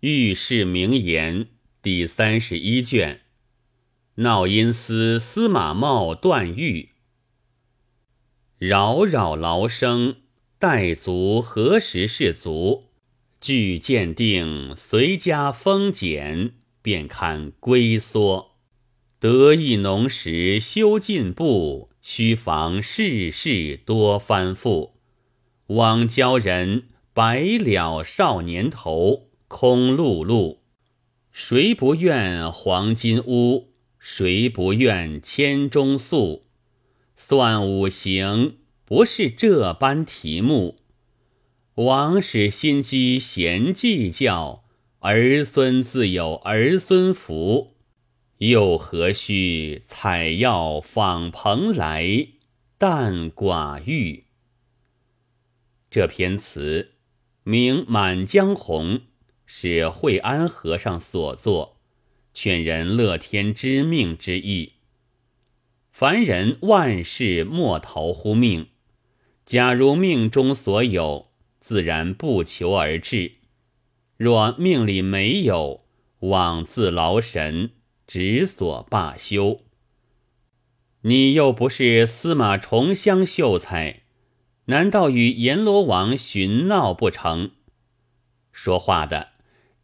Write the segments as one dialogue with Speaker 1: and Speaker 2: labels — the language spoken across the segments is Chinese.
Speaker 1: 御史名言第三十一卷。闹音司司马茂断狱，扰扰劳生，待足何时是足？据鉴定，随家封简，便堪归缩。得意农时修进步，须防世事多翻覆。枉教人白了少年头。空碌碌，谁不愿黄金屋？谁不愿千钟粟？算五行，不是这般题目。王使心机闲计较，儿孙自有儿孙福。又何须采药访蓬莱，淡寡欲？这篇词名《满江红》。是惠安和尚所作，劝人乐天知命之意。凡人万事莫逃乎命，假如命中所有，自然不求而至；若命里没有，枉自劳神，只所罢休。你又不是司马重香秀才，难道与阎罗王寻闹不成？说话的。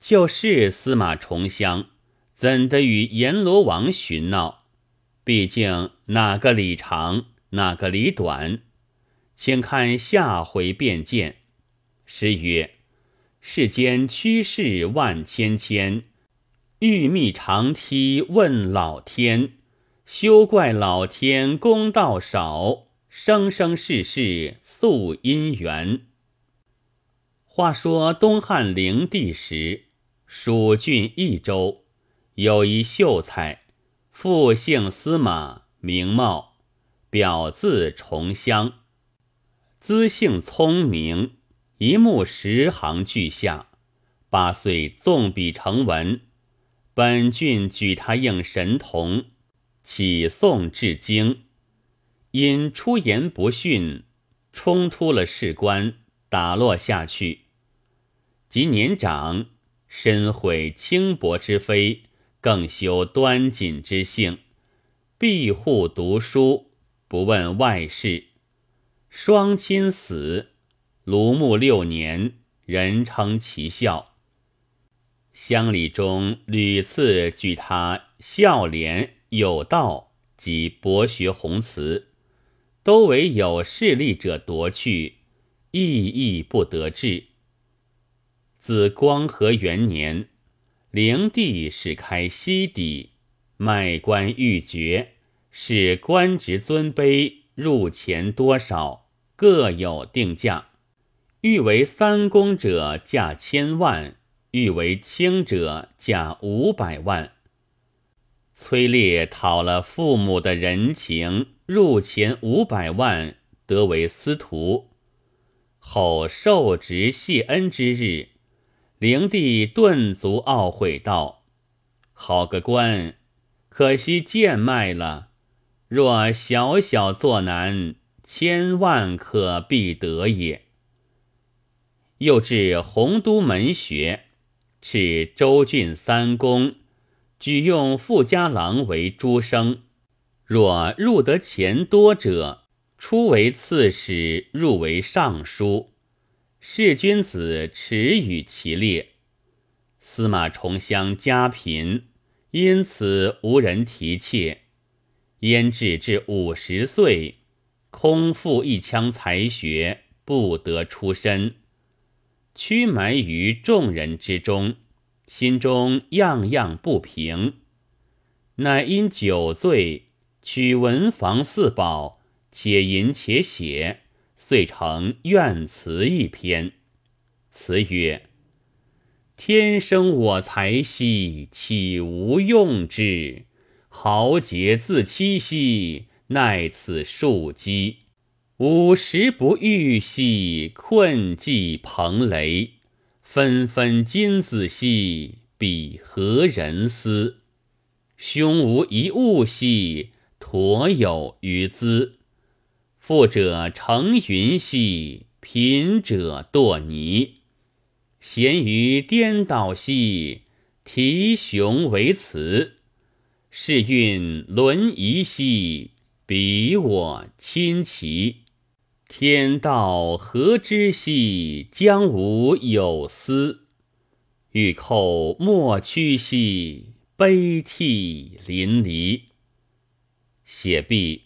Speaker 1: 就是司马重香，怎的与阎罗王寻闹？毕竟哪个理长，哪个理短？请看下回便见。诗曰：“世间趋势万千千，欲觅长梯问老天。休怪老天公道少，生生世世宿姻缘。”话说东汉灵帝时。蜀郡益州有一秀才，父姓司马，名茂，表字重香，资性聪明，一目十行俱下。八岁纵笔成文，本郡举他应神童，起诵至京，因出言不逊，冲突了士官，打落下去。及年长。深悔轻薄之非，更修端谨之性，庇护读书，不问外事。双亲死，庐墓六年，人称其孝。乡里中屡次举他孝廉有道及博学宏词，都为有势力者夺去，意义不得志。自光和元年，灵帝始开西邸，卖官鬻爵，使官职尊卑入钱多少各有定价。欲为三公者价千万，欲为卿者价五百万。崔烈讨了父母的人情，入钱五百万，得为司徒。后受职谢恩之日。灵帝顿足懊悔道：“好个官，可惜贱卖了。若小小作难，千万可必得也。”又至洪都门学，敕州郡三公，举用富家郎为诸生。若入得钱多者，出为刺史，入为尚书。士君子耻与其列，司马重香家贫，因此无人提挈。焉至至五十岁，空负一腔才学，不得出身，屈埋于众人之中，心中样样不平。乃因酒醉，取文房四宝，且吟且写。遂成怨词一篇，词曰：“天生我材兮，岂无用之？豪杰自欺兮，奈此庶几？五十不遇兮，困寂蓬雷。纷纷金子兮，彼何人思？胸无一物兮，陀有余资。”富者乘云兮，贫者堕泥。咸于颠倒兮，提雄为辞。世运轮移兮，彼我亲齐。天道何之兮，将无有司。欲寇莫趋兮，悲涕淋漓。写毕，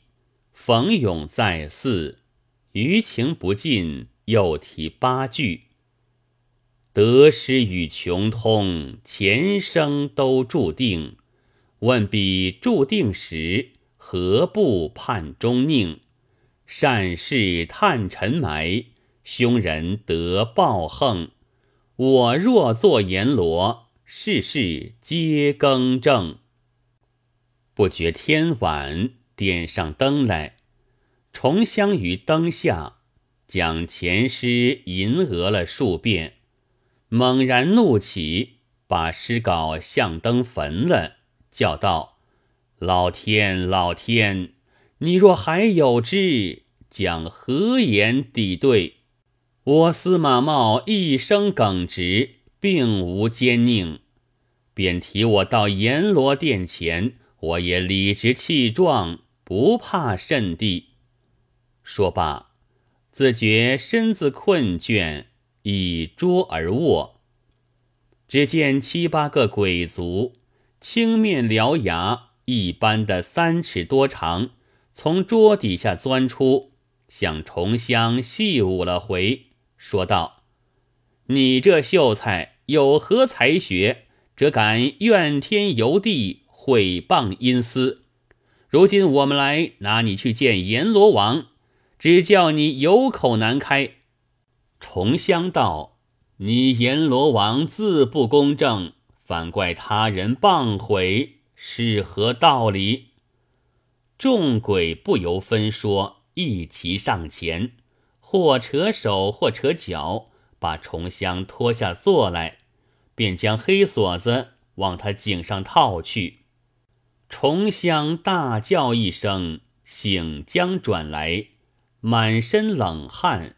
Speaker 1: 冯永在寺，余情不尽，又题八句。得失与穷通，前生都注定。问彼注定时，何不盼终宁？善事探尘埋，凶人得报横。我若作阎罗，世事皆更正。不觉天晚，点上灯来，重香于灯下，将前诗吟讹了数遍，猛然怒起，把诗稿向灯焚了，叫道：“老天，老天！”你若还有之，将何言抵对？我司马茂一生耿直，并无奸佞，便提我到阎罗殿前，我也理直气壮，不怕甚地。说罢，自觉身子困倦，倚桌而卧。只见七八个鬼卒，青面獠牙，一般的三尺多长。从桌底下钻出，向重香戏舞了回，说道：“你这秀才有何才学，这敢怨天尤地，毁谤阴司？如今我们来拿你去见阎罗王，只叫你有口难开。”重香道：“你阎罗王自不公正，反怪他人谤毁，是何道理？”众鬼不由分说，一齐上前，或扯手，或扯脚，把重香拖下坐来，便将黑锁子往他颈上套去。重香大叫一声，醒将转来，满身冷汗，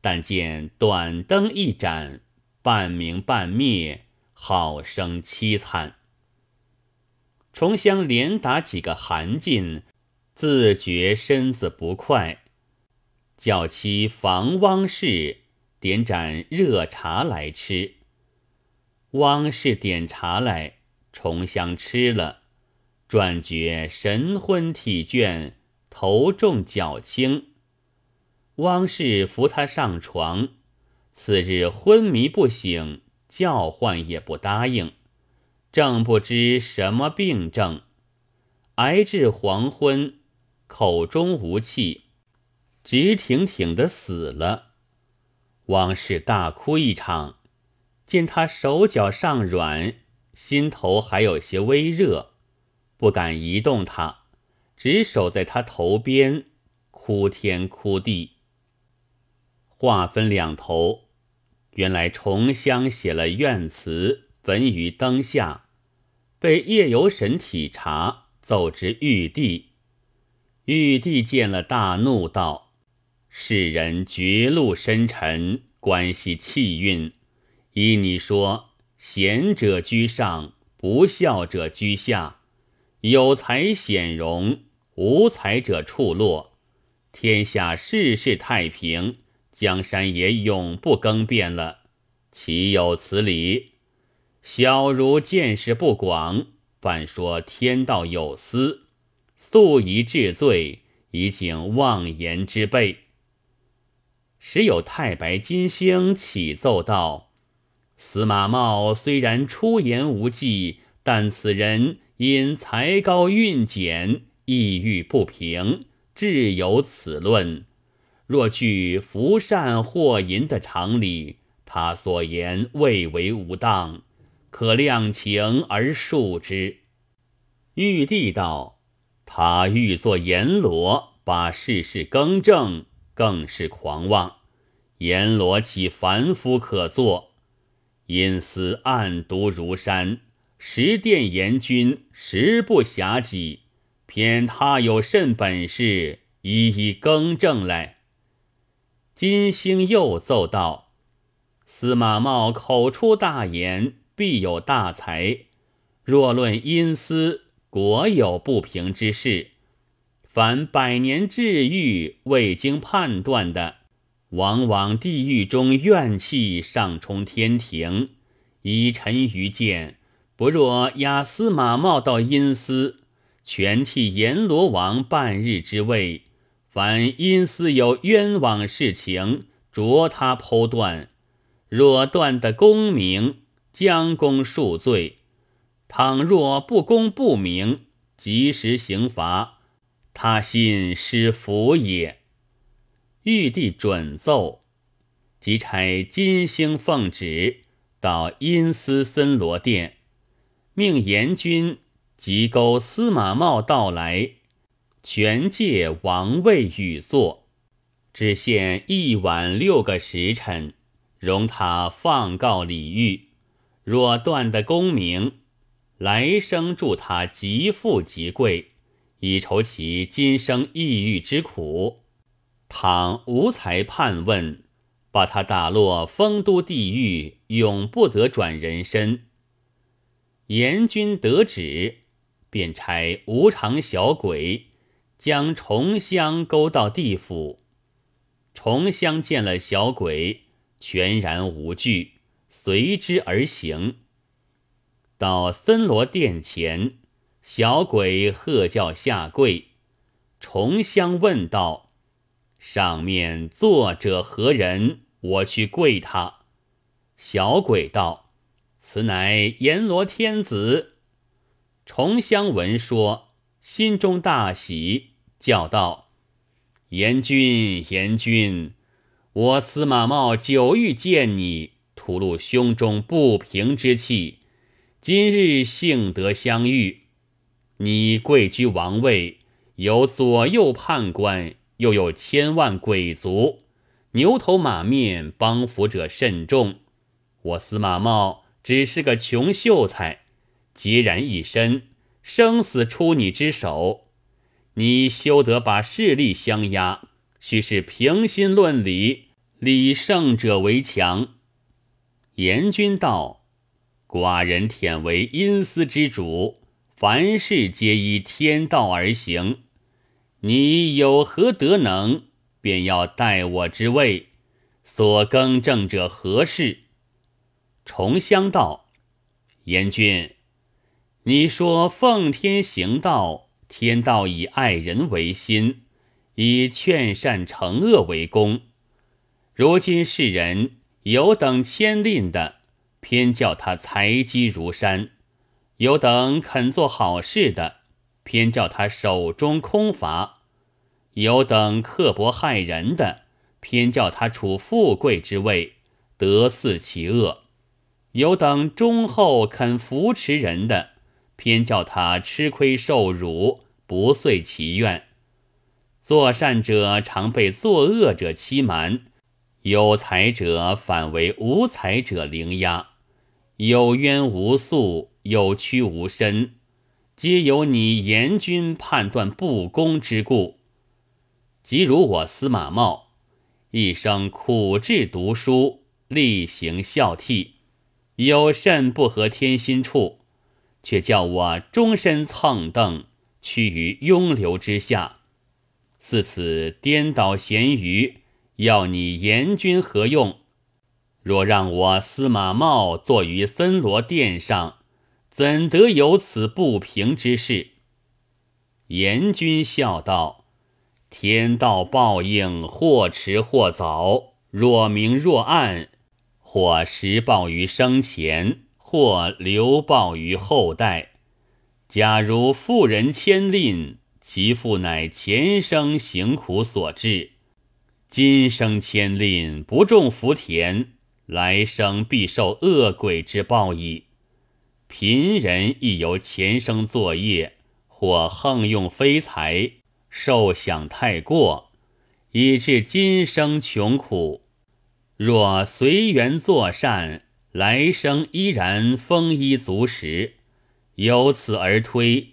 Speaker 1: 但见短灯一盏，半明半灭，好生凄惨。重香连打几个寒噤。自觉身子不快，叫妻房汪氏点盏热茶来吃。汪氏点茶来，重香吃了，转觉神昏体倦，头重脚轻。汪氏扶他上床，次日昏迷不醒，叫唤也不答应，正不知什么病症，挨至黄昏。口中无气，直挺挺的死了。汪氏大哭一场，见他手脚尚软，心头还有些微热，不敢移动他，只守在他头边，哭天哭地。话分两头，原来重香写了怨词，焚于灯下，被夜游神体察，奏之玉帝。玉帝见了，大怒道：“世人绝路深沉，关系气运。依你说，贤者居上，不孝者居下；有才显荣，无才者处落。天下世事太平，江山也永不更变了，岂有此理？小儒见识不广，反说天道有司。”素以治罪，以警妄言之辈。时有太白金星启奏道：“司马茂虽然出言无忌，但此人因才高运简，意欲不平，致有此论。若据福善祸淫的常理，他所言未为无当，可量情而述之。”玉帝道。他欲作阎罗，把世事更正，更是狂妄。阎罗岂凡夫可做？阴司暗毒如山，十殿阎君实不暇己。偏他有甚本事，一一更正来。金星又奏道：司马茂口出大言，必有大才。若论阴司，果有不平之事。凡百年治愈未经判断的，往往地狱中怨气上冲天庭。以臣愚见，不若押司马茂到阴司，全替阎罗王半日之位。凡阴司有冤枉事情，着他剖断。若断得功名，将功恕罪；倘若不公不明，及时刑罚，他心失福也。玉帝准奏，即差金星奉旨到阴司森罗殿，命阎君即勾司马茂到来，全借王位与坐，只限一晚六个时辰。容他放告李煜，若断得功名，来生助他极富极贵，以酬其今生抑郁之苦；倘无才判问，把他打落丰都地狱，永不得转人身。阎君得旨，便差无常小鬼将重香勾到地府。重香见了小鬼。全然无惧，随之而行。到森罗殿前，小鬼喝叫下跪。重香问道：“上面坐者何人？我去跪他。”小鬼道：“此乃阎罗天子。”重香闻说，心中大喜，叫道：“阎君，阎君！”我司马茂久欲见你，吐露胸中不平之气。今日幸得相遇，你贵居王位，有左右判官，又有千万鬼卒，牛头马面，帮扶者甚众。我司马茂只是个穷秀才，孑然一身，生死出你之手。你休得把势力相压。须是平心论理，理胜者为强。严君道：“寡人忝为阴司之主，凡事皆依天道而行。你有何德能，便要代我之位？所更正者何事？”重香道：“严君，你说奉天行道，天道以爱人为心。”以劝善惩恶为功，如今世人有等谦吝的，偏叫他财积如山；有等肯做好事的，偏叫他手中空乏；有等刻薄害人的，偏叫他处富贵之位，得似其恶；有等忠厚肯扶持人的，偏叫他吃亏受辱，不遂其愿。作善者常被作恶者欺瞒，有才者反为无才者凌压，有冤无诉，有屈无伸，皆由你严君判断不公之故。即如我司马茂，一生苦志读书，力行孝悌，有甚不合天心处，却叫我终身蹭蹬，屈于庸流之下。自此颠倒咸愚，要你严君何用？若让我司马茂坐于森罗殿上，怎得有此不平之事？严君笑道：“天道报应，或迟或早，若明若暗，或实报于生前，或留报于后代。假如妇人牵令。”其父乃前生行苦所致，今生牵令不种福田，来生必受恶鬼之报矣。贫人亦由前生作业，或横用非财，受享太过，以致今生穷苦。若随缘作善，来生依然丰衣足食。由此而推。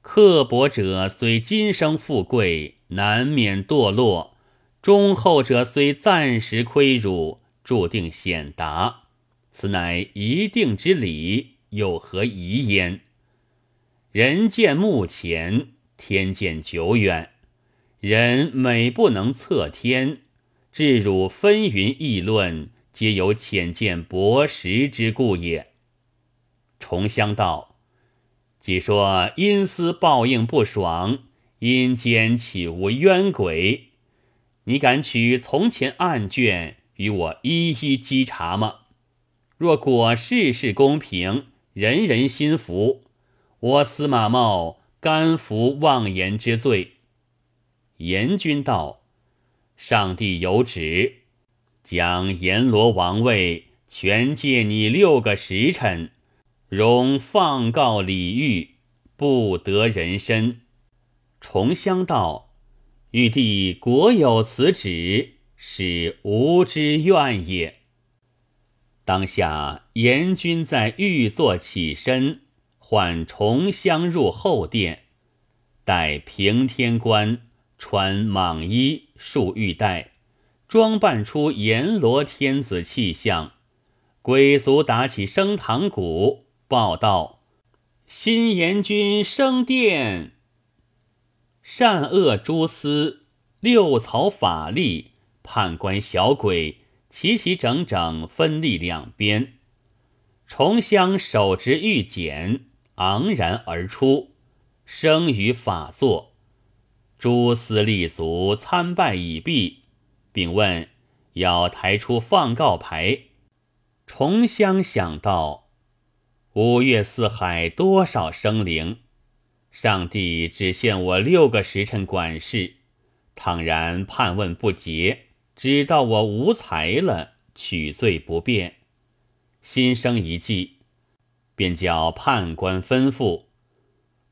Speaker 1: 刻薄者虽今生富贵，难免堕落；忠厚者虽暂时亏辱，注定显达，此乃一定之理，有何疑焉？人见目前，天见久远。人每不能测天，至汝纷纭议论，皆有浅见薄识之故也。重香道：既说阴司报应不爽，阴间岂无冤鬼？你敢取从前案卷与我一一稽查吗？若果事事公平，人人心服。我司马茂甘服妄言之罪。严君道：“上帝有旨，将阎罗王位全借你六个时辰，容放告李煜，不得人身。”重香道：“玉帝果有此旨，是吾之愿也。”当下阎君在御座起身。唤重香入后殿，待平天官穿蟒衣束玉带，装扮出阎罗天子气象。鬼卒打起升堂鼓，报道：新阎君升殿。善恶诸司、六曹法力、判官小鬼，齐齐整整分立两边。重香手执玉简。昂然而出，生于法座。诸司立足参拜已毕，并问要抬出放告牌。重香想到五岳四海多少生灵，上帝只限我六个时辰管事。倘然判问不结，知道我无才了，取罪不便。心生一计。便叫判官吩咐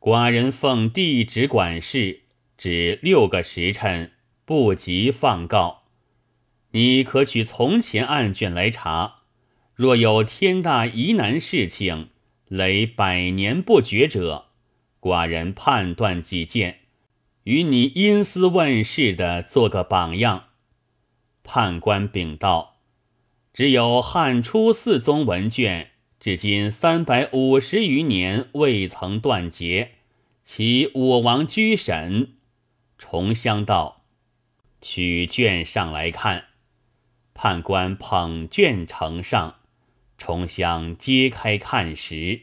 Speaker 1: 寡人奉帝旨管事，只六个时辰，不及放告。你可取从前案卷来查，若有天大疑难事情，累百年不决者，寡人判断己见，与你因私问事的做个榜样。判官禀道：只有汉初四宗文卷。至今三百五十余年未曾断结，其我王居审。重香道：“取卷上来看。”判官捧卷呈上，重香揭开看时，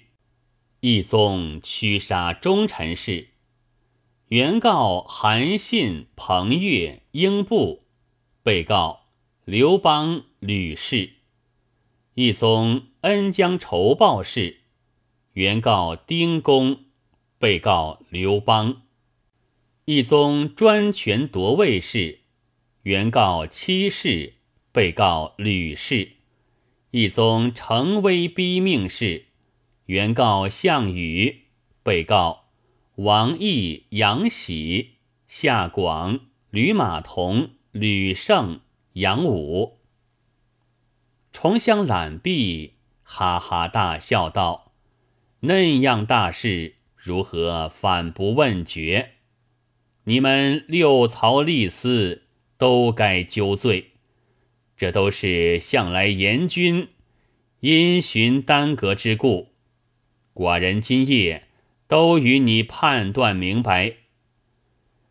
Speaker 1: 一宗驱杀忠臣事，原告韩信、彭越、英布，被告刘邦、吕氏。一宗恩将仇报事，原告丁公，被告刘邦；一宗专权夺位事，原告戚氏，被告吕氏；一宗成威逼命事，原告项羽，被告王毅、杨喜、夏广、吕马童、吕胜、杨武。重香揽璧，哈哈大笑道：“那样大事，如何反不问决？你们六曹吏司都该究罪，这都是向来严君因循耽搁之故。寡人今夜都与你判断明白。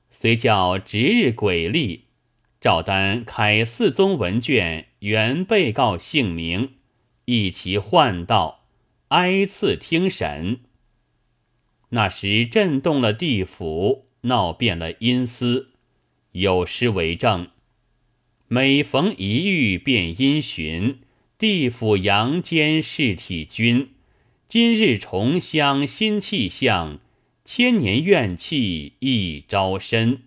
Speaker 1: 虽叫值日鬼吏，照单开四宗文卷。”原被告姓名，一齐唤道，挨次听审。那时震动了地府，闹遍了阴司，有诗为证：每逢一遇便阴巡，地府阳间事体均。今日重乡新气象，千年怨气一朝深。